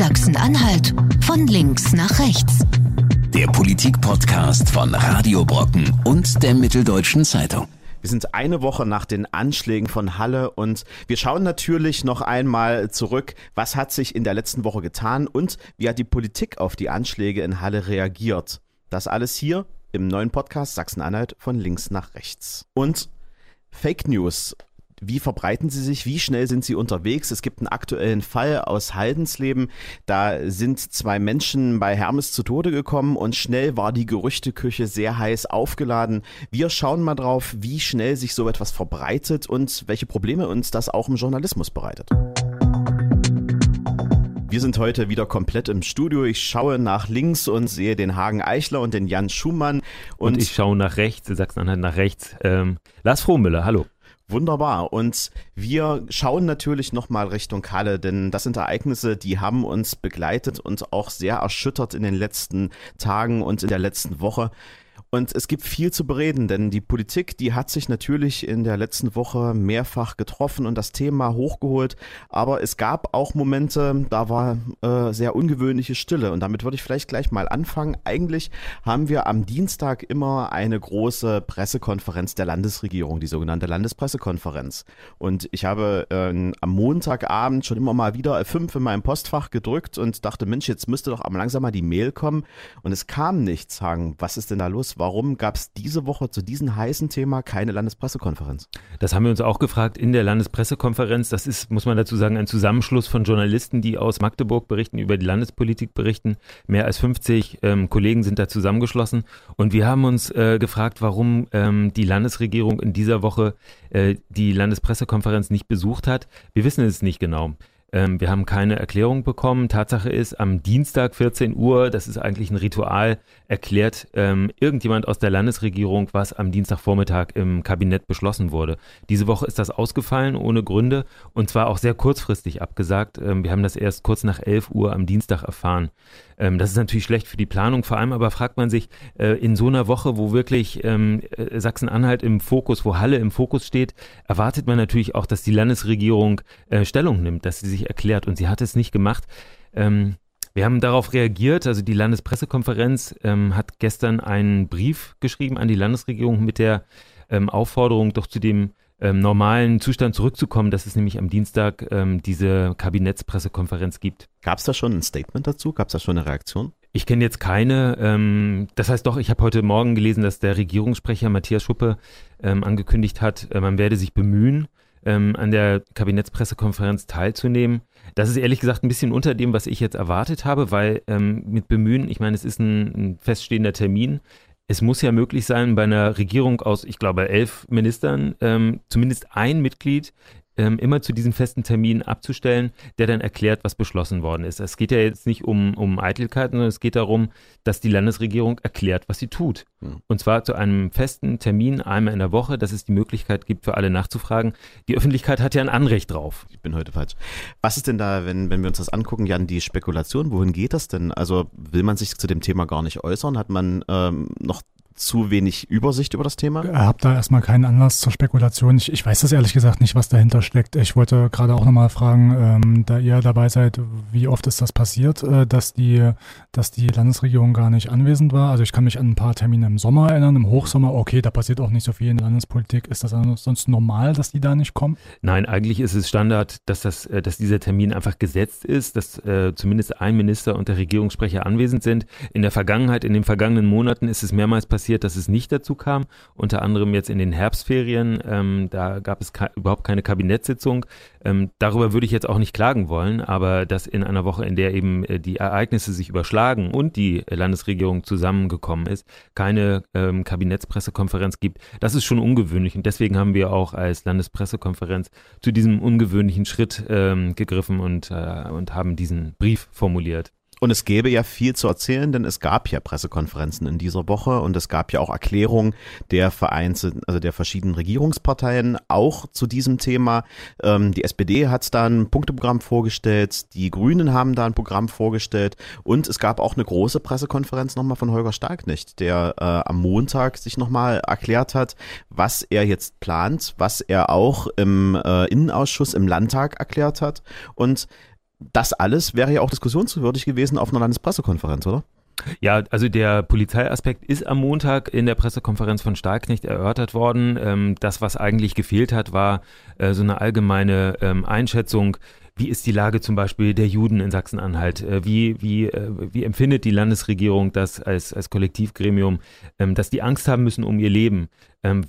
Sachsen-Anhalt von links nach rechts. Der Politik-Podcast von Radio Brocken und der Mitteldeutschen Zeitung. Wir sind eine Woche nach den Anschlägen von Halle und wir schauen natürlich noch einmal zurück, was hat sich in der letzten Woche getan und wie hat die Politik auf die Anschläge in Halle reagiert. Das alles hier im neuen Podcast Sachsen-Anhalt von links nach rechts. Und Fake News wie verbreiten sie sich? Wie schnell sind sie unterwegs? Es gibt einen aktuellen Fall aus Haldensleben. Da sind zwei Menschen bei Hermes zu Tode gekommen und schnell war die Gerüchteküche sehr heiß aufgeladen. Wir schauen mal drauf, wie schnell sich so etwas verbreitet und welche Probleme uns das auch im Journalismus bereitet. Wir sind heute wieder komplett im Studio. Ich schaue nach links und sehe den Hagen Eichler und den Jan Schumann. Und, und ich schaue nach rechts, Sachsen-Anhalt nach rechts. Ähm, Lars Frohmüller, hallo. Wunderbar. Und wir schauen natürlich nochmal Richtung Kalle, denn das sind Ereignisse, die haben uns begleitet und auch sehr erschüttert in den letzten Tagen und in der letzten Woche. Und es gibt viel zu bereden, denn die Politik, die hat sich natürlich in der letzten Woche mehrfach getroffen und das Thema hochgeholt. Aber es gab auch Momente, da war äh, sehr ungewöhnliche Stille. Und damit würde ich vielleicht gleich mal anfangen. Eigentlich haben wir am Dienstag immer eine große Pressekonferenz der Landesregierung, die sogenannte Landespressekonferenz. Und ich habe äh, am Montagabend schon immer mal wieder F5 in meinem Postfach gedrückt und dachte, Mensch, jetzt müsste doch langsam mal die Mail kommen. Und es kam nichts. Sagen, was ist denn da los? Warum gab es diese Woche zu diesem heißen Thema keine Landespressekonferenz? Das haben wir uns auch gefragt in der Landespressekonferenz. Das ist, muss man dazu sagen, ein Zusammenschluss von Journalisten, die aus Magdeburg berichten, über die Landespolitik berichten. Mehr als 50 ähm, Kollegen sind da zusammengeschlossen. Und wir haben uns äh, gefragt, warum ähm, die Landesregierung in dieser Woche äh, die Landespressekonferenz nicht besucht hat. Wir wissen es nicht genau. Ähm, wir haben keine Erklärung bekommen. Tatsache ist, am Dienstag 14 Uhr, das ist eigentlich ein Ritual, erklärt ähm, irgendjemand aus der Landesregierung, was am Dienstagvormittag im Kabinett beschlossen wurde. Diese Woche ist das ausgefallen, ohne Gründe, und zwar auch sehr kurzfristig abgesagt. Ähm, wir haben das erst kurz nach 11 Uhr am Dienstag erfahren. Ähm, das ist natürlich schlecht für die Planung, vor allem aber fragt man sich, äh, in so einer Woche, wo wirklich ähm, äh, Sachsen-Anhalt im Fokus, wo Halle im Fokus steht, erwartet man natürlich auch, dass die Landesregierung äh, Stellung nimmt, dass sie sich erklärt und sie hat es nicht gemacht. Ähm, wir haben darauf reagiert, also die Landespressekonferenz ähm, hat gestern einen Brief geschrieben an die Landesregierung mit der ähm, Aufforderung, doch zu dem ähm, normalen Zustand zurückzukommen, dass es nämlich am Dienstag ähm, diese Kabinettspressekonferenz gibt. Gab es da schon ein Statement dazu? Gab es da schon eine Reaktion? Ich kenne jetzt keine. Ähm, das heißt doch, ich habe heute Morgen gelesen, dass der Regierungssprecher Matthias Schuppe angekündigt hat, äh, man werde sich bemühen, ähm, an der Kabinettspressekonferenz teilzunehmen. Das ist ehrlich gesagt ein bisschen unter dem, was ich jetzt erwartet habe, weil ähm, mit Bemühen, ich meine, es ist ein, ein feststehender Termin. Es muss ja möglich sein, bei einer Regierung aus, ich glaube, elf Ministern ähm, zumindest ein Mitglied ähm, immer zu diesem festen Termin abzustellen, der dann erklärt, was beschlossen worden ist. Es geht ja jetzt nicht um, um Eitelkeiten, sondern es geht darum, dass die Landesregierung erklärt, was sie tut. Mhm. Und zwar zu einem festen Termin einmal in der Woche, dass es die Möglichkeit gibt, für alle nachzufragen. Die Öffentlichkeit hat ja ein Anrecht drauf. Ich bin heute falsch. Was ist denn da, wenn, wenn wir uns das angucken, Jan, die Spekulation? Wohin geht das denn? Also will man sich zu dem Thema gar nicht äußern? Hat man ähm, noch zu wenig Übersicht über das Thema? Ich habe da erstmal keinen Anlass zur Spekulation. Ich, ich weiß das ehrlich gesagt nicht, was dahinter steckt. Ich wollte gerade auch nochmal fragen, ähm, da ihr dabei seid, wie oft ist das passiert, äh, dass, die, dass die Landesregierung gar nicht anwesend war? Also ich kann mich an ein paar Termine im Sommer erinnern, im Hochsommer, okay, da passiert auch nicht so viel in der Landespolitik. Ist das sonst normal, dass die da nicht kommen? Nein, eigentlich ist es Standard, dass, das, äh, dass dieser Termin einfach gesetzt ist, dass äh, zumindest ein Minister und der Regierungssprecher anwesend sind. In der Vergangenheit, in den vergangenen Monaten ist es mehrmals passiert, passiert, dass es nicht dazu kam. Unter anderem jetzt in den Herbstferien, ähm, da gab es überhaupt keine Kabinettssitzung. Ähm, darüber würde ich jetzt auch nicht klagen wollen, aber dass in einer Woche, in der eben äh, die Ereignisse sich überschlagen und die Landesregierung zusammengekommen ist, keine ähm, Kabinettspressekonferenz gibt, das ist schon ungewöhnlich. Und deswegen haben wir auch als Landespressekonferenz zu diesem ungewöhnlichen Schritt ähm, gegriffen und, äh, und haben diesen Brief formuliert. Und es gäbe ja viel zu erzählen, denn es gab ja Pressekonferenzen in dieser Woche und es gab ja auch Erklärungen der vereinzelten, also der verschiedenen Regierungsparteien auch zu diesem Thema. Ähm, die SPD hat da ein Punkteprogramm vorgestellt, die Grünen haben da ein Programm vorgestellt und es gab auch eine große Pressekonferenz nochmal von Holger Starknecht, der äh, am Montag sich nochmal erklärt hat, was er jetzt plant, was er auch im äh, Innenausschuss im Landtag erklärt hat und das alles wäre ja auch diskussionswürdig gewesen auf einer Landespressekonferenz, oder? Ja, also der Polizeiaspekt ist am Montag in der Pressekonferenz von Starknecht erörtert worden. Ähm, das, was eigentlich gefehlt hat, war äh, so eine allgemeine ähm, Einschätzung, wie ist die Lage zum Beispiel der Juden in Sachsen-Anhalt? Äh, wie, wie, äh, wie empfindet die Landesregierung das als, als Kollektivgremium, ähm, dass die Angst haben müssen um ihr Leben? Ähm,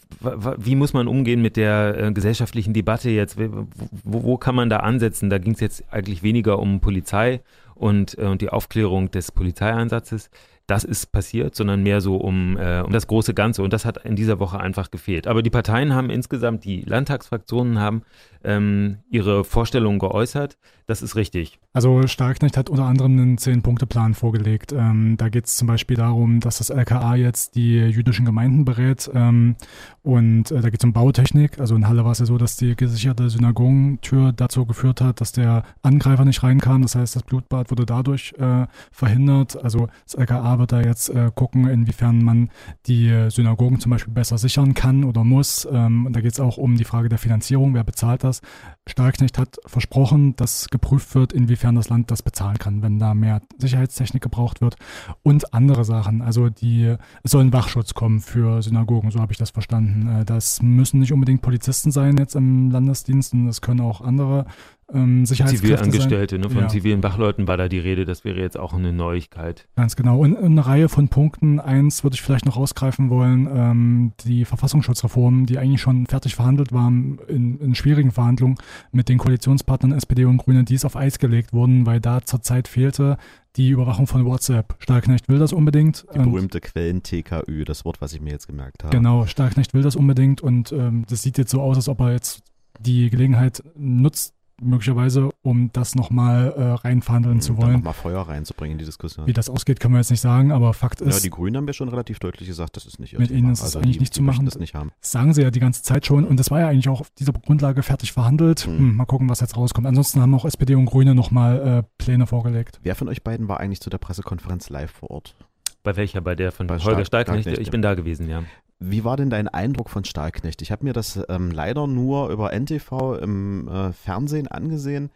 wie muss man umgehen mit der äh, gesellschaftlichen Debatte jetzt? Wo, wo kann man da ansetzen? Da ging es jetzt eigentlich weniger um Polizei und, und die Aufklärung des Polizeieinsatzes, das ist passiert, sondern mehr so um, äh, um das große Ganze. Und das hat in dieser Woche einfach gefehlt. Aber die Parteien haben insgesamt, die Landtagsfraktionen haben ähm, ihre Vorstellungen geäußert. Das ist richtig. Also Starknecht hat unter anderem einen Zehn-Punkte-Plan vorgelegt. Ähm, da geht es zum Beispiel darum, dass das LKA jetzt die jüdischen Gemeinden berät. Ähm, und äh, da geht es um Bautechnik. Also in Halle war es ja so, dass die gesicherte Synagogentür dazu geführt hat, dass der Angreifer nicht rein kann. Das heißt, das Blutbad wurde dadurch äh, verhindert. Also das LKA wird da jetzt äh, gucken, inwiefern man die Synagogen zum Beispiel besser sichern kann oder muss. Ähm, und da geht es auch um die Frage der Finanzierung. Wer bezahlt das? Starknecht hat versprochen, dass geprüft wird, inwiefern das Land das bezahlen kann, wenn da mehr Sicherheitstechnik gebraucht wird und andere Sachen. Also die, es soll ein Wachschutz kommen für Synagogen, so habe ich das verstanden. Äh, das müssen nicht unbedingt Polizisten sein jetzt im Landesdienst, das können auch andere ähm, Zivilangestellte, ne? von ja. zivilen Wachleuten war da die Rede, das wäre jetzt auch eine Neuigkeit. Ganz genau. Und eine Reihe von Punkten. Eins würde ich vielleicht noch rausgreifen wollen, ähm, die Verfassungsschutzreform, die eigentlich schon fertig verhandelt war in, in, schwierigen Verhandlungen mit den Koalitionspartnern SPD und Grüne, die ist auf Eis gelegt wurden, weil da zurzeit fehlte die Überwachung von WhatsApp. Starknecht will das unbedingt. Die berühmte Quellen-TKÜ, das Wort, was ich mir jetzt gemerkt habe. Genau, Starknecht will das unbedingt und ähm, das sieht jetzt so aus, als ob er jetzt die Gelegenheit nutzt, möglicherweise, um das nochmal äh, reinverhandeln mhm, zu wollen. Nochmal Feuer reinzubringen in die Diskussion. Wie das ausgeht, können wir jetzt nicht sagen, aber Fakt ist. Ja, die Grünen haben ja schon relativ deutlich gesagt, das ist nicht Mit Thema. ihnen ist es also eigentlich die, nicht zu machen. Das nicht haben. Sagen sie ja die ganze Zeit schon und das war ja eigentlich auch auf dieser Grundlage fertig verhandelt. Hm. Hm, mal gucken, was jetzt rauskommt. Ansonsten haben auch SPD und Grüne nochmal äh, Pläne vorgelegt. Wer von euch beiden war eigentlich zu der Pressekonferenz live vor Ort? Bei welcher? Bei der von Bei Holger Starknecht? Ich bin da gewesen, ja. Wie war denn dein Eindruck von Starknecht? Ich habe mir das ähm, leider nur über NTV im äh, Fernsehen angesehen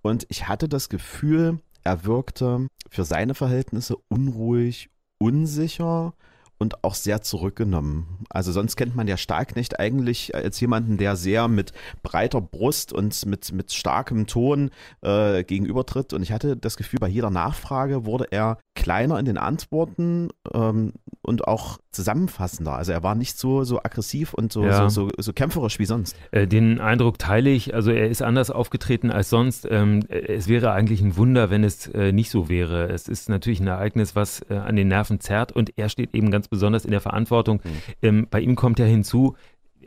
und ich hatte das Gefühl, er wirkte für seine Verhältnisse unruhig, unsicher und auch sehr zurückgenommen. Also sonst kennt man ja Starknecht eigentlich als jemanden, der sehr mit breiter Brust und mit, mit starkem Ton äh, gegenübertritt. Und ich hatte das Gefühl, bei jeder Nachfrage wurde er kleiner in den Antworten ähm, und auch zusammenfassender. Also er war nicht so, so aggressiv und so, ja. so, so, so, kämpferisch wie sonst. Äh, den Eindruck teile ich. Also er ist anders aufgetreten als sonst. Ähm, es wäre eigentlich ein Wunder, wenn es äh, nicht so wäre. Es ist natürlich ein Ereignis, was äh, an den Nerven zerrt und er steht eben ganz besonders in der Verantwortung. Mhm. Ähm, bei ihm kommt ja hinzu,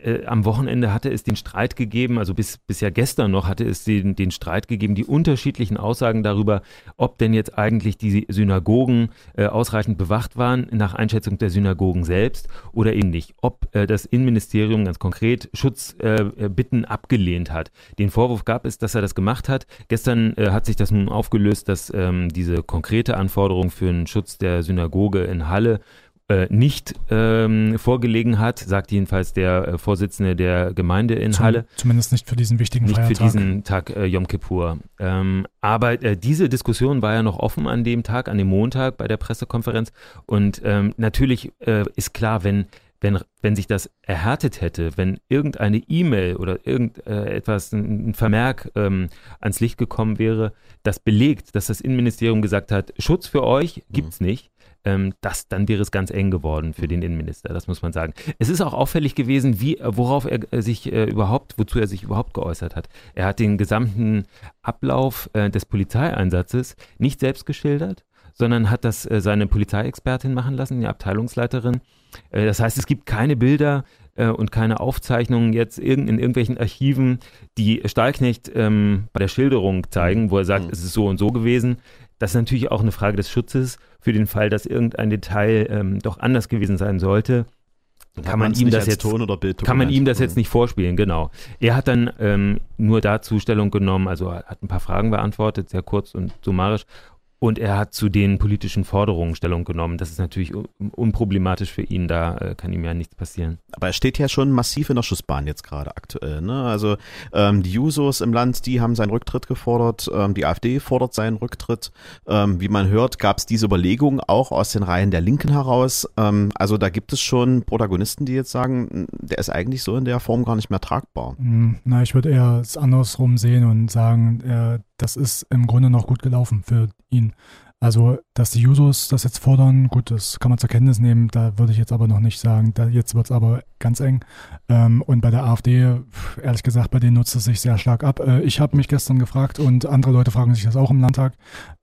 äh, am Wochenende hatte es den Streit gegeben, also bis, bis ja gestern noch hatte es den, den Streit gegeben, die unterschiedlichen Aussagen darüber, ob denn jetzt eigentlich die Synagogen äh, ausreichend bewacht waren nach Einschätzung der Synagogen selbst oder eben nicht. Ob äh, das Innenministerium ganz konkret Schutzbitten äh, abgelehnt hat. Den Vorwurf gab es, dass er das gemacht hat. Gestern äh, hat sich das nun aufgelöst, dass ähm, diese konkrete Anforderung für den Schutz der Synagoge in Halle äh, nicht ähm, vorgelegen hat, sagt jedenfalls der äh, Vorsitzende der Gemeinde in Zum, Halle. Zumindest nicht für diesen wichtigen nicht Feiertag. Nicht für diesen Tag äh, Yom Kippur. Ähm, aber äh, diese Diskussion war ja noch offen an dem Tag, an dem Montag bei der Pressekonferenz. Und ähm, natürlich äh, ist klar, wenn wenn, wenn sich das erhärtet hätte, wenn irgendeine E-Mail oder irgendetwas, ein Vermerk ähm, ans Licht gekommen wäre, das belegt, dass das Innenministerium gesagt hat, Schutz für euch gibt's mhm. nicht, ähm, das, dann wäre es ganz eng geworden für den Innenminister, das muss man sagen. Es ist auch auffällig gewesen, wie, worauf er äh, sich äh, überhaupt, wozu er sich überhaupt geäußert hat. Er hat den gesamten Ablauf äh, des Polizeieinsatzes nicht selbst geschildert, sondern hat das äh, seine Polizeiexpertin machen lassen, die Abteilungsleiterin. Äh, das heißt, es gibt keine Bilder äh, und keine Aufzeichnungen jetzt in, in irgendwelchen Archiven, die Stahlknecht ähm, bei der Schilderung zeigen, wo er sagt, mhm. es ist so und so gewesen. Das ist natürlich auch eine Frage des Schutzes für den Fall, dass irgendein Detail ähm, doch anders gewesen sein sollte. Kann man, ihm das jetzt, kann man ihm das jetzt nicht vorspielen, genau. Er hat dann ähm, nur dazu Stellung genommen, also hat ein paar Fragen beantwortet, sehr kurz und summarisch Und er hat zu den politischen Forderungen Stellung genommen. Das ist natürlich unproblematisch für ihn, da äh, kann ihm ja nichts passieren. Aber er steht ja schon massiv in der Schussbahn jetzt gerade aktuell. Ne? Also ähm, die Jusos im Land, die haben seinen Rücktritt gefordert, ähm, die AfD fordert seinen Rücktritt. Ähm, wie man hört, gab es diese Überlegungen auch aus den Reihen der Linken heraus. Ähm, also da gibt es schon Protagonisten, die jetzt sagen, der ist eigentlich so in der Form gar nicht mehr tragbar. Hm, na, ich würde eher es andersrum sehen und sagen, er das ist im Grunde noch gut gelaufen für ihn. Also, dass die Jusos das jetzt fordern, gut, das kann man zur Kenntnis nehmen. Da würde ich jetzt aber noch nicht sagen. Da, jetzt wird es aber ganz eng. Ähm, und bei der AfD, ehrlich gesagt, bei denen nutzt es sich sehr stark ab. Äh, ich habe mich gestern gefragt und andere Leute fragen sich das auch im Landtag,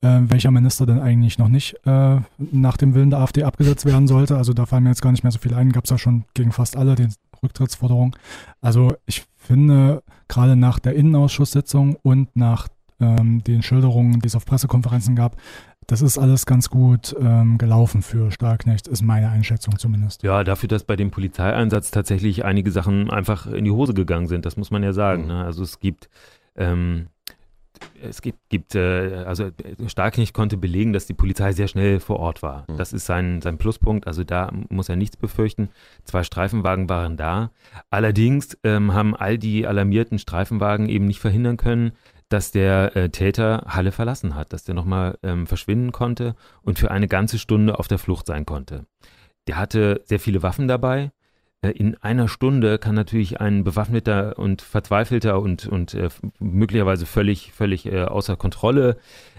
äh, welcher Minister denn eigentlich noch nicht äh, nach dem Willen der AfD abgesetzt werden sollte. Also da fallen mir jetzt gar nicht mehr so viel ein. Gab es ja schon gegen fast alle die Rücktrittsforderung. Also ich finde, gerade nach der Innenausschusssitzung und nach ähm, den Schilderungen, die es auf Pressekonferenzen gab, das ist alles ganz gut ähm, gelaufen für Stahlknecht, ist meine Einschätzung zumindest. Ja, dafür, dass bei dem Polizeieinsatz tatsächlich einige Sachen einfach in die Hose gegangen sind, das muss man ja sagen. Mhm. Ne? Also es gibt ähm, es gibt, gibt äh, also Starknecht konnte belegen, dass die Polizei sehr schnell vor Ort war. Mhm. Das ist sein, sein Pluspunkt. Also da muss er nichts befürchten. Zwei Streifenwagen waren da. Allerdings ähm, haben all die alarmierten Streifenwagen eben nicht verhindern können, dass der äh, Täter Halle verlassen hat, dass der nochmal ähm, verschwinden konnte und für eine ganze Stunde auf der Flucht sein konnte. Der hatte sehr viele Waffen dabei. Äh, in einer Stunde kann natürlich ein bewaffneter und verzweifelter und, und äh, möglicherweise völlig, völlig äh, außer Kontrolle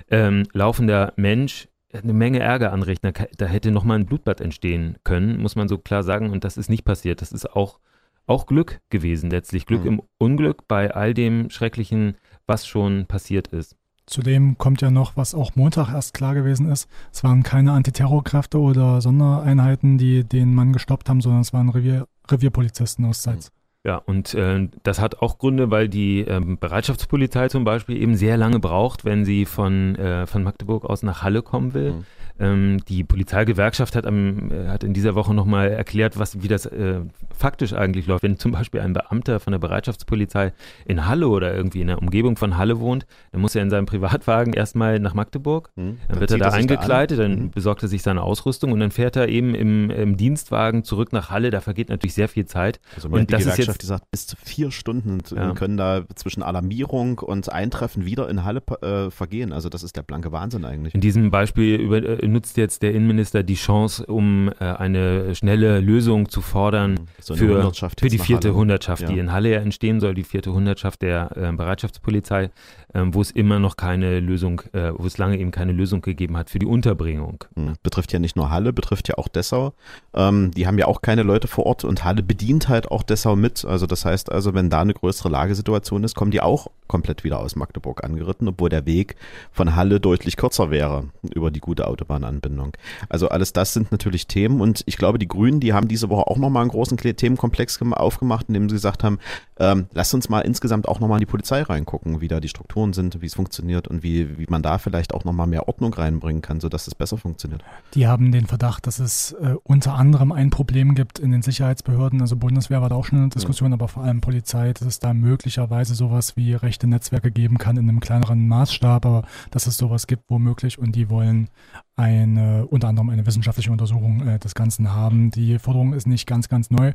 ähm, laufender Mensch eine Menge Ärger anrichten. Da, da hätte nochmal ein Blutbad entstehen können, muss man so klar sagen. Und das ist nicht passiert. Das ist auch, auch Glück gewesen, letztlich. Glück mhm. im Unglück bei all dem schrecklichen was schon passiert ist. Zudem kommt ja noch, was auch Montag erst klar gewesen ist, es waren keine Antiterrorkräfte oder Sondereinheiten, die den Mann gestoppt haben, sondern es waren Revier, Revierpolizisten aus Zeitz. Ja, und äh, das hat auch Gründe, weil die ähm, Bereitschaftspolizei zum Beispiel eben sehr lange braucht, wenn sie von, äh, von Magdeburg aus nach Halle kommen will. Mhm. Ähm, die Polizeigewerkschaft hat, am, äh, hat in dieser Woche nochmal erklärt, was, wie das äh, faktisch eigentlich läuft. Wenn zum Beispiel ein Beamter von der Bereitschaftspolizei in Halle oder irgendwie in der Umgebung von Halle wohnt, dann muss er in seinem Privatwagen erstmal nach Magdeburg. Mhm. Dann, dann wird er da eingekleidet, da an. dann mhm. besorgt er sich seine Ausrüstung und dann fährt er eben im, im, Dienstwagen zurück nach Halle. Da vergeht natürlich sehr viel Zeit. Also und die das Gewerkschaft ist jetzt, gesagt, bis zu vier Stunden ja. können da zwischen Alarmierung und Eintreffen wieder in Halle äh, vergehen. Also das ist der blanke Wahnsinn eigentlich. In diesem Beispiel über, äh, nutzt jetzt der Innenminister die Chance, um äh, eine schnelle Lösung zu fordern so für, für die vierte Hundertschaft, ja. die in Halle ja entstehen soll, die vierte Hundertschaft der äh, Bereitschaftspolizei, äh, wo es immer noch keine Lösung, äh, wo es lange eben keine Lösung gegeben hat für die Unterbringung. Mhm. Betrifft ja nicht nur Halle, betrifft ja auch Dessau. Ähm, die haben ja auch keine Leute vor Ort und Halle bedient halt auch Dessau mit. Also das heißt also, wenn da eine größere Lagesituation ist, kommen die auch komplett wieder aus Magdeburg angeritten, obwohl der Weg von Halle deutlich kürzer wäre über die gute Autobahnanbindung. Also alles das sind natürlich Themen und ich glaube, die Grünen, die haben diese Woche auch nochmal einen großen Themenkomplex aufgemacht, indem sie gesagt haben, ähm, lasst uns mal insgesamt auch nochmal in die Polizei reingucken, wie da die Strukturen sind, wie es funktioniert und wie, wie man da vielleicht auch nochmal mehr Ordnung reinbringen kann, sodass es besser funktioniert. Die haben den Verdacht, dass es äh, unter anderem ein Problem gibt in den Sicherheitsbehörden, also Bundeswehr war da auch schon eine Diskussion, ja. aber vor allem Polizei, dass es da möglicherweise sowas wie rechte Netzwerke geben kann in einem kleineren Maßstab, aber dass es sowas gibt womöglich und die wollen eine, unter anderem eine wissenschaftliche Untersuchung äh, des Ganzen haben. Die Forderung ist nicht ganz, ganz neu,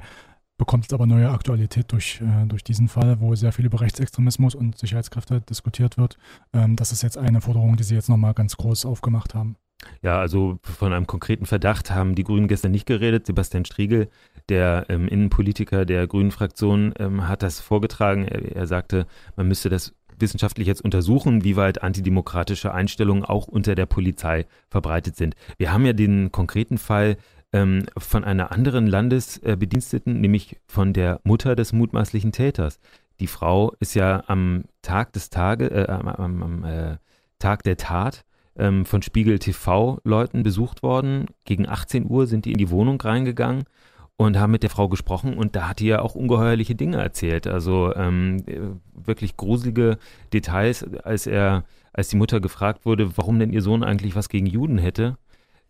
bekommt aber neue Aktualität durch, äh, durch diesen Fall, wo sehr viel über Rechtsextremismus und Sicherheitskräfte diskutiert wird. Ähm, das ist jetzt eine Forderung, die Sie jetzt nochmal ganz groß aufgemacht haben. Ja, also von einem konkreten Verdacht haben die Grünen gestern nicht geredet. Sebastian Striegel, der ähm, Innenpolitiker der Grünen Fraktion, ähm, hat das vorgetragen. Er, er sagte, man müsste das wissenschaftlich jetzt untersuchen, wie weit antidemokratische Einstellungen auch unter der Polizei verbreitet sind. Wir haben ja den konkreten Fall ähm, von einer anderen Landesbediensteten, nämlich von der Mutter des mutmaßlichen Täters. Die Frau ist ja am Tag des Tage, äh, am, am äh, Tag der Tat ähm, von Spiegel TV-Leuten besucht worden. Gegen 18 Uhr sind die in die Wohnung reingegangen und haben mit der Frau gesprochen und da hat die ja auch ungeheuerliche Dinge erzählt. Also ähm, wirklich gruselige Details, als er, als die Mutter gefragt wurde, warum denn ihr Sohn eigentlich was gegen Juden hätte.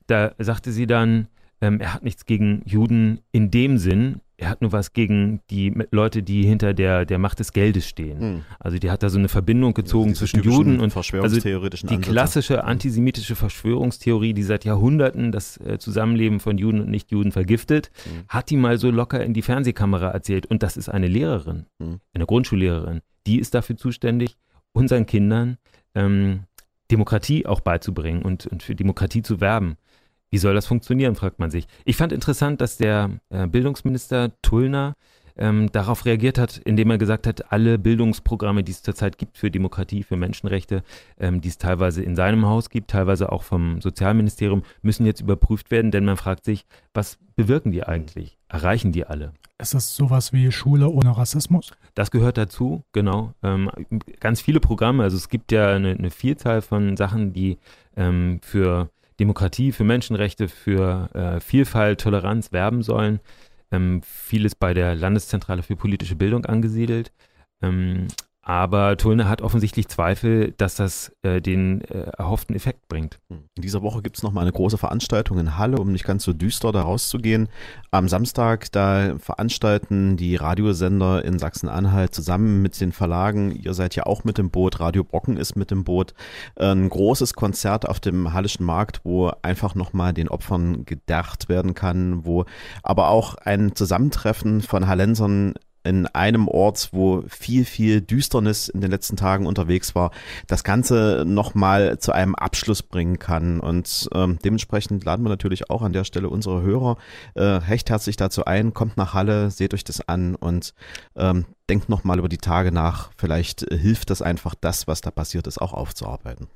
Da sagte sie dann, ähm, er hat nichts gegen Juden in dem Sinn, er hat nur was gegen die Leute, die hinter der, der Macht des Geldes stehen. Hm. Also die hat da so eine Verbindung gezogen ja, zwischen Juden und also die Ansätze. klassische antisemitische Verschwörungstheorie, die seit Jahrhunderten das äh, Zusammenleben von Juden und Nichtjuden vergiftet, hm. hat die mal so locker in die Fernsehkamera erzählt. Und das ist eine Lehrerin, hm. eine Grundschullehrerin. Die ist dafür zuständig, unseren Kindern ähm, Demokratie auch beizubringen und, und für Demokratie zu werben. Wie soll das funktionieren, fragt man sich. Ich fand interessant, dass der äh, Bildungsminister Tullner ähm, darauf reagiert hat, indem er gesagt hat, alle Bildungsprogramme, die es zurzeit gibt für Demokratie, für Menschenrechte, ähm, die es teilweise in seinem Haus gibt, teilweise auch vom Sozialministerium, müssen jetzt überprüft werden, denn man fragt sich, was bewirken die eigentlich? Erreichen die alle? Ist das sowas wie Schule ohne Rassismus? Das gehört dazu, genau. Ähm, ganz viele Programme, also es gibt ja eine, eine Vielzahl von Sachen, die ähm, für Demokratie, für Menschenrechte, für äh, Vielfalt, Toleranz werben sollen. Ähm, vieles bei der Landeszentrale für politische Bildung angesiedelt. Ähm, aber Tullner hat offensichtlich Zweifel, dass das äh, den äh, erhofften Effekt bringt. Hm. In dieser Woche gibt es nochmal eine große Veranstaltung in Halle, um nicht ganz so düster da rauszugehen. Am Samstag, da veranstalten die Radiosender in Sachsen-Anhalt zusammen mit den Verlagen, ihr seid ja auch mit dem Boot, Radio Brocken ist mit dem Boot, ein großes Konzert auf dem Hallischen Markt, wo einfach nochmal den Opfern gedacht werden kann, wo aber auch ein Zusammentreffen von Hallensern in einem Ort, wo viel, viel Düsternis in den letzten Tagen unterwegs war, das Ganze nochmal zu einem Abschluss bringen kann. Und ähm, dementsprechend laden wir natürlich auch an der Stelle unsere Hörer äh, recht herzlich dazu ein, kommt nach Halle, seht euch das an und ähm, denkt nochmal über die Tage nach. Vielleicht hilft das einfach, das, was da passiert ist, auch aufzuarbeiten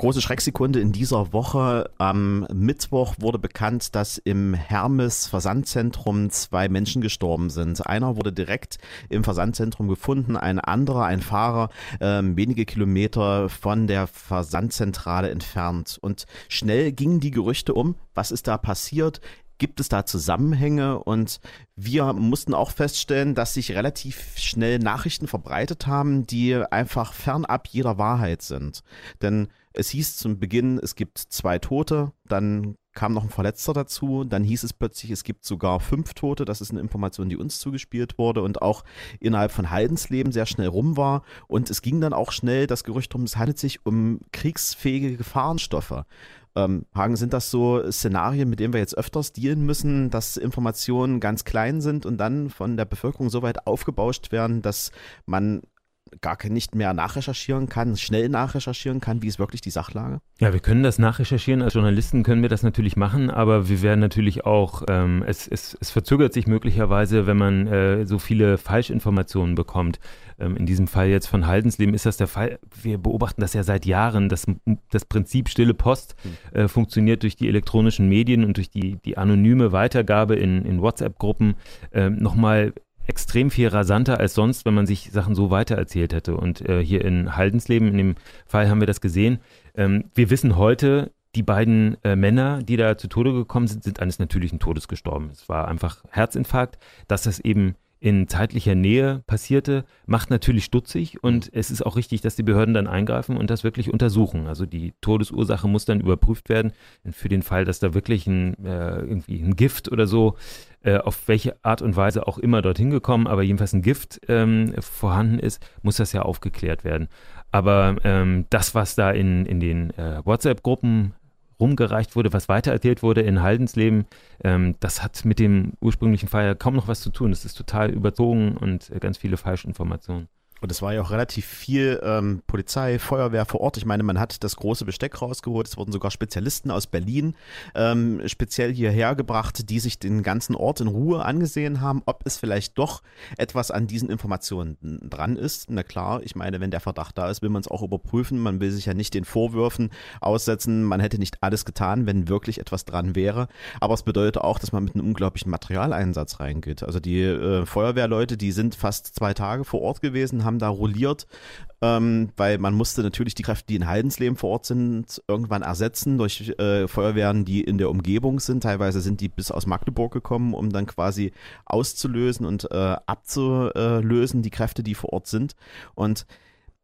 große Schrecksekunde in dieser Woche. Am Mittwoch wurde bekannt, dass im Hermes Versandzentrum zwei Menschen gestorben sind. Einer wurde direkt im Versandzentrum gefunden, ein anderer, ein Fahrer, äh, wenige Kilometer von der Versandzentrale entfernt. Und schnell gingen die Gerüchte um, was ist da passiert? Gibt es da Zusammenhänge? Und wir mussten auch feststellen, dass sich relativ schnell Nachrichten verbreitet haben, die einfach fernab jeder Wahrheit sind. Denn es hieß zum Beginn, es gibt zwei Tote, dann kam noch ein Verletzter dazu, dann hieß es plötzlich, es gibt sogar fünf Tote, das ist eine Information, die uns zugespielt wurde und auch innerhalb von Haldensleben sehr schnell rum war und es ging dann auch schnell das Gerücht um, es handelt sich um kriegsfähige Gefahrenstoffe. Ähm, Hagen, sind das so Szenarien, mit denen wir jetzt öfters dealen müssen, dass Informationen ganz klein sind und dann von der Bevölkerung so weit aufgebauscht werden, dass man gar nicht mehr nachrecherchieren kann, schnell nachrecherchieren kann, wie ist wirklich die Sachlage? Ja, wir können das nachrecherchieren. Als Journalisten können wir das natürlich machen, aber wir werden natürlich auch, ähm, es, es, es verzögert sich möglicherweise, wenn man äh, so viele Falschinformationen bekommt. Ähm, in diesem Fall jetzt von Haldensleben ist das der Fall. Wir beobachten das ja seit Jahren. Das, das Prinzip stille Post hm. äh, funktioniert durch die elektronischen Medien und durch die, die anonyme Weitergabe in, in WhatsApp-Gruppen äh, nochmal extrem viel rasanter als sonst, wenn man sich Sachen so weitererzählt hätte. Und äh, hier in Haldensleben, in dem Fall haben wir das gesehen. Ähm, wir wissen heute, die beiden äh, Männer, die da zu Tode gekommen sind, sind eines natürlichen Todes gestorben. Es war einfach Herzinfarkt, dass das eben in zeitlicher Nähe passierte, macht natürlich stutzig und es ist auch richtig, dass die Behörden dann eingreifen und das wirklich untersuchen. Also die Todesursache muss dann überprüft werden. für den Fall, dass da wirklich ein, äh, irgendwie ein Gift oder so, äh, auf welche Art und Weise auch immer dorthin gekommen, aber jedenfalls ein Gift ähm, vorhanden ist, muss das ja aufgeklärt werden. Aber ähm, das, was da in, in den äh, WhatsApp-Gruppen rumgereicht wurde, was weitererzählt wurde in Haldensleben, ähm, das hat mit dem ursprünglichen Fall kaum noch was zu tun. Es ist total überzogen und äh, ganz viele Falschinformationen. Und es war ja auch relativ viel ähm, Polizei, Feuerwehr vor Ort. Ich meine, man hat das große Besteck rausgeholt. Es wurden sogar Spezialisten aus Berlin ähm, speziell hierher gebracht, die sich den ganzen Ort in Ruhe angesehen haben, ob es vielleicht doch etwas an diesen Informationen dran ist. Na klar, ich meine, wenn der Verdacht da ist, will man es auch überprüfen. Man will sich ja nicht den Vorwürfen aussetzen, man hätte nicht alles getan, wenn wirklich etwas dran wäre. Aber es bedeutet auch, dass man mit einem unglaublichen Materialeinsatz reingeht. Also die äh, Feuerwehrleute, die sind fast zwei Tage vor Ort gewesen, haben haben da rolliert, ähm, weil man musste natürlich die Kräfte, die in Haldensleben vor Ort sind, irgendwann ersetzen durch äh, Feuerwehren, die in der Umgebung sind. Teilweise sind die bis aus Magdeburg gekommen, um dann quasi auszulösen und äh, abzulösen, die Kräfte, die vor Ort sind. Und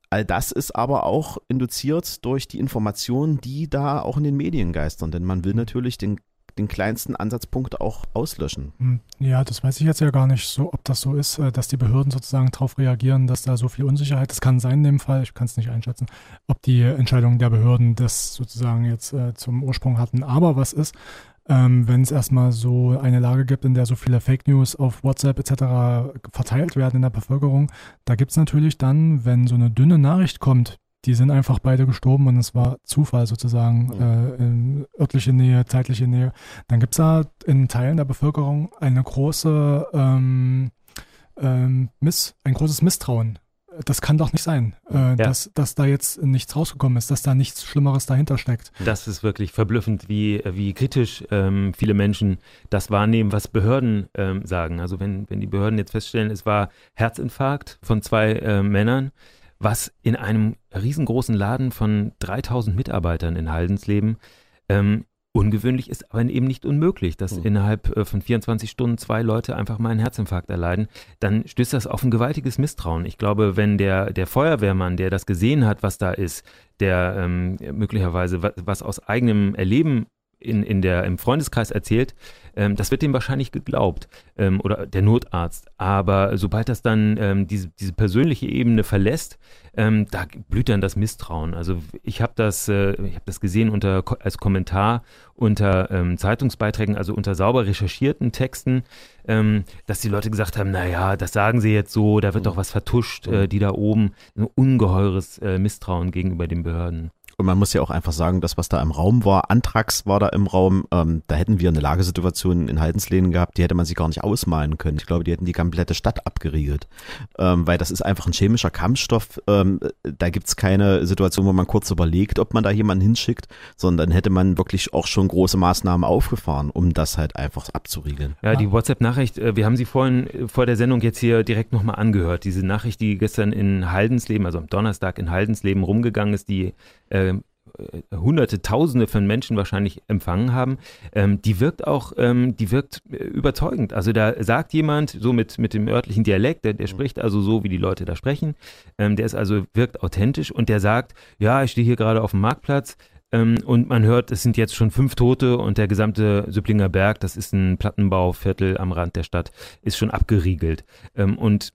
All das ist aber auch induziert durch die Informationen, die da auch in den Medien geistern. Denn man will natürlich den den kleinsten Ansatzpunkt auch auslöschen. Hm, ja, das weiß ich jetzt ja gar nicht so, ob das so ist, äh, dass die Behörden sozusagen darauf reagieren, dass da so viel Unsicherheit, das kann sein in dem Fall, ich kann es nicht einschätzen, ob die Entscheidungen der Behörden das sozusagen jetzt äh, zum Ursprung hatten. Aber was ist, ähm, wenn es erstmal so eine Lage gibt, in der so viele Fake News auf WhatsApp etc. verteilt werden in der Bevölkerung, da gibt es natürlich dann, wenn so eine dünne Nachricht kommt, die sind einfach beide gestorben und es war Zufall sozusagen, äh, in örtliche Nähe, zeitliche Nähe. Dann gibt es da in Teilen der Bevölkerung eine große ähm, ähm, Miss, ein großes Misstrauen. Das kann doch nicht sein, äh, ja. dass, dass da jetzt nichts rausgekommen ist, dass da nichts Schlimmeres dahinter steckt. Das ist wirklich verblüffend, wie, wie kritisch ähm, viele Menschen das wahrnehmen, was Behörden ähm, sagen. Also wenn, wenn die Behörden jetzt feststellen, es war Herzinfarkt von zwei äh, Männern, was in einem riesengroßen Laden von 3000 Mitarbeitern in Haldensleben ähm, ungewöhnlich ist, aber eben nicht unmöglich, dass mhm. innerhalb äh, von 24 Stunden zwei Leute einfach mal einen Herzinfarkt erleiden, dann stößt das auf ein gewaltiges Misstrauen. Ich glaube, wenn der, der Feuerwehrmann, der das gesehen hat, was da ist, der ähm, möglicherweise was, was aus eigenem Erleben in, in der, im Freundeskreis erzählt, ähm, das wird dem wahrscheinlich geglaubt ähm, oder der Notarzt. Aber sobald das dann ähm, diese, diese persönliche Ebene verlässt, ähm, da blüht dann das Misstrauen. Also ich habe das, äh, ich habe das gesehen unter als Kommentar unter ähm, Zeitungsbeiträgen, also unter sauber recherchierten Texten, ähm, dass die Leute gesagt haben, naja, das sagen sie jetzt so, da wird mhm. doch was vertuscht, äh, die da oben, ein ungeheures äh, Misstrauen gegenüber den Behörden. Und man muss ja auch einfach sagen, das, was da im Raum war, Antrax war da im Raum, ähm, da hätten wir eine Lagesituation in Haldenslehnen gehabt, die hätte man sich gar nicht ausmalen können. Ich glaube, die hätten die komplette Stadt abgeriegelt. Ähm, weil das ist einfach ein chemischer Kampfstoff. Ähm, da gibt's keine Situation, wo man kurz überlegt, ob man da jemanden hinschickt, sondern hätte man wirklich auch schon große Maßnahmen aufgefahren, um das halt einfach abzuriegeln. Ja, die WhatsApp-Nachricht, äh, wir haben sie vorhin äh, vor der Sendung jetzt hier direkt nochmal angehört. Diese Nachricht, die gestern in Haldensleben, also am Donnerstag in Haldensleben rumgegangen ist, die äh, hunderte, tausende von Menschen wahrscheinlich empfangen haben, ähm, die wirkt auch, ähm, die wirkt äh, überzeugend. Also da sagt jemand so mit, mit dem örtlichen Dialekt, der, der spricht also so, wie die Leute da sprechen, ähm, der ist also, wirkt authentisch und der sagt, ja, ich stehe hier gerade auf dem Marktplatz, ähm, und man hört, es sind jetzt schon fünf Tote und der gesamte Süpplinger Berg, das ist ein Plattenbauviertel am Rand der Stadt, ist schon abgeriegelt. Ähm, und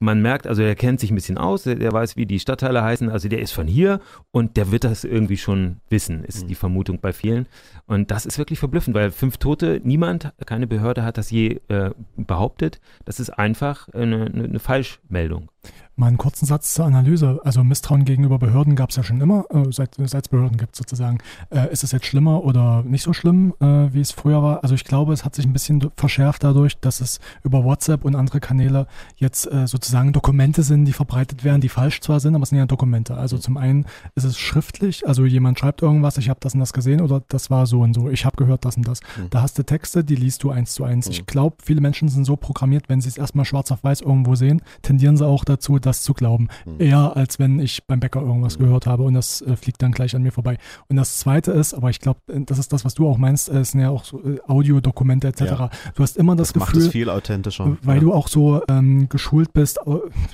man merkt, also er kennt sich ein bisschen aus, der weiß, wie die Stadtteile heißen, also der ist von hier und der wird das irgendwie schon wissen, ist mhm. die Vermutung bei vielen. Und das ist wirklich verblüffend, weil fünf Tote, niemand, keine Behörde hat das je äh, behauptet. Das ist einfach eine, eine Falschmeldung. Mal einen kurzen Satz zur Analyse. Also Misstrauen gegenüber Behörden gab es ja schon immer, äh, seit, seit es Behörden gibt sozusagen. Äh, ist es jetzt schlimmer oder nicht so schlimm, äh, wie es früher war? Also ich glaube, es hat sich ein bisschen verschärft dadurch, dass es über WhatsApp und andere Kanäle jetzt äh, sozusagen Dokumente sind, die verbreitet werden, die falsch zwar sind, aber es sind ja Dokumente. Also mhm. zum einen ist es schriftlich, also jemand schreibt irgendwas, ich habe das und das gesehen oder das war so und so, ich habe gehört das und das. Mhm. Da hast du Texte, die liest du eins zu eins. Mhm. Ich glaube, viele Menschen sind so programmiert, wenn sie es erstmal schwarz auf weiß irgendwo sehen, tendieren sie auch dazu, das zu glauben. Mhm. Eher als wenn ich beim Bäcker irgendwas mhm. gehört habe und das äh, fliegt dann gleich an mir vorbei. Und das zweite ist, aber ich glaube, äh, das ist das, was du auch meinst, äh, es sind ja auch so äh, Audiodokumente etc. Ja. Du hast immer das, das Gefühl, macht es viel authentischer. Weil ja. du auch so ähm, geschult bist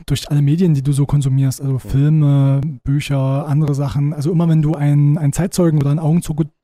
durch alle Medien, die du so konsumierst, also Filme, Bücher, andere Sachen. Also immer wenn du ein, ein Zeitzeugen oder ein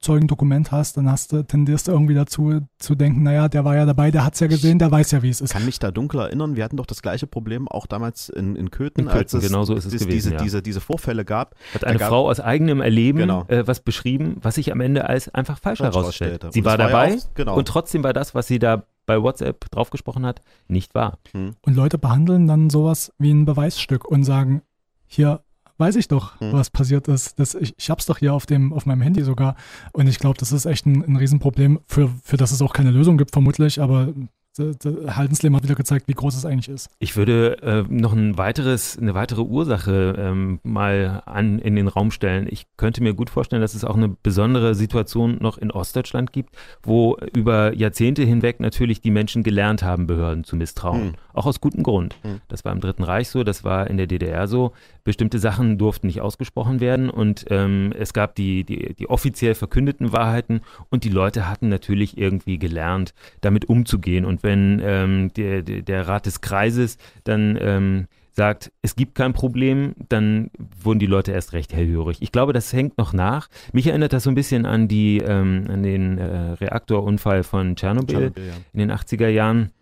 Augenzeugendokument hast, dann hast du, tendierst du irgendwie dazu zu denken, naja, der war ja dabei, der hat es ja gesehen, der weiß ja, wie es ist. Ich kann mich da dunkel erinnern, wir hatten doch das gleiche Problem auch damals in, in Köthen, in als es, genau so ist es gewesen, diese, ja. diese, diese Vorfälle gab. Hat eine gab, Frau aus eigenem Erleben genau. äh, was beschrieben, was sich am Ende als einfach falsch herausstellt. Sie war, war dabei ja auch, genau. und trotzdem war das, was sie da bei WhatsApp draufgesprochen hat, nicht wahr. Hm. Und Leute behandeln dann sowas wie ein Beweisstück und sagen, hier weiß ich doch, hm. was passiert ist. Das, ich ich habe es doch hier auf, dem, auf meinem Handy sogar. Und ich glaube, das ist echt ein, ein Riesenproblem, für, für das es auch keine Lösung gibt, vermutlich. Aber Haldensleben hat wieder gezeigt, wie groß es eigentlich ist. Ich würde äh, noch ein weiteres, eine weitere Ursache ähm, mal an, in den Raum stellen. Ich könnte mir gut vorstellen, dass es auch eine besondere Situation noch in Ostdeutschland gibt, wo über Jahrzehnte hinweg natürlich die Menschen gelernt haben, Behörden zu misstrauen. Hm. Auch aus gutem Grund. Hm. Das war im Dritten Reich so, das war in der DDR so. Bestimmte Sachen durften nicht ausgesprochen werden und ähm, es gab die, die, die offiziell verkündeten Wahrheiten und die Leute hatten natürlich irgendwie gelernt, damit umzugehen und wenn ähm, der, der Rat des Kreises dann ähm, sagt, es gibt kein Problem, dann wurden die Leute erst recht hellhörig. Ich glaube, das hängt noch nach. Mich erinnert das so ein bisschen an, die, ähm, an den äh, Reaktorunfall von Tschernobyl, Tschernobyl ja. in den 80er Jahren.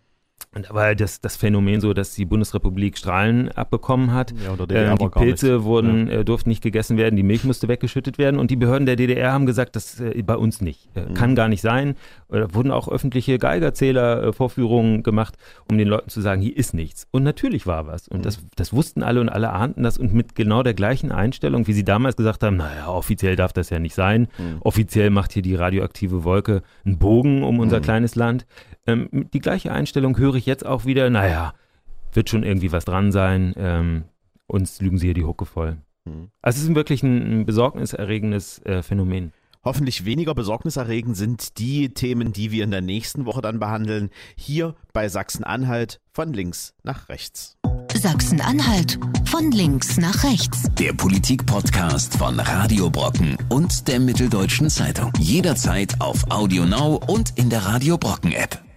Und da war das, das Phänomen so, dass die Bundesrepublik Strahlen abbekommen hat. Ja, oder DDR äh, die Pilze wurden, ja. äh, durften nicht gegessen werden, die Milch musste weggeschüttet werden. Und die Behörden der DDR haben gesagt, das äh, bei uns nicht. Äh, mhm. Kann gar nicht sein. Oder wurden auch öffentliche Geigerzähler-Vorführungen gemacht, um den Leuten zu sagen, hier ist nichts. Und natürlich war was. Und mhm. das, das wussten alle und alle ahnten das. Und mit genau der gleichen Einstellung, wie sie damals gesagt haben, naja, offiziell darf das ja nicht sein. Mhm. Offiziell macht hier die radioaktive Wolke einen Bogen um unser mhm. kleines Land. Ähm, die gleiche Einstellung höre ich jetzt auch wieder, naja, wird schon irgendwie was dran sein, ähm, uns lügen sie hier die Hucke voll. Mhm. Also es ist wirklich ein, ein besorgniserregendes äh, Phänomen. Hoffentlich weniger besorgniserregend sind die Themen, die wir in der nächsten Woche dann behandeln, hier bei Sachsen-Anhalt von links nach rechts. Sachsen-Anhalt von links nach rechts. Der Politik-Podcast von Radio Brocken und der Mitteldeutschen Zeitung. Jederzeit auf Audio Now und in der Radio Brocken App.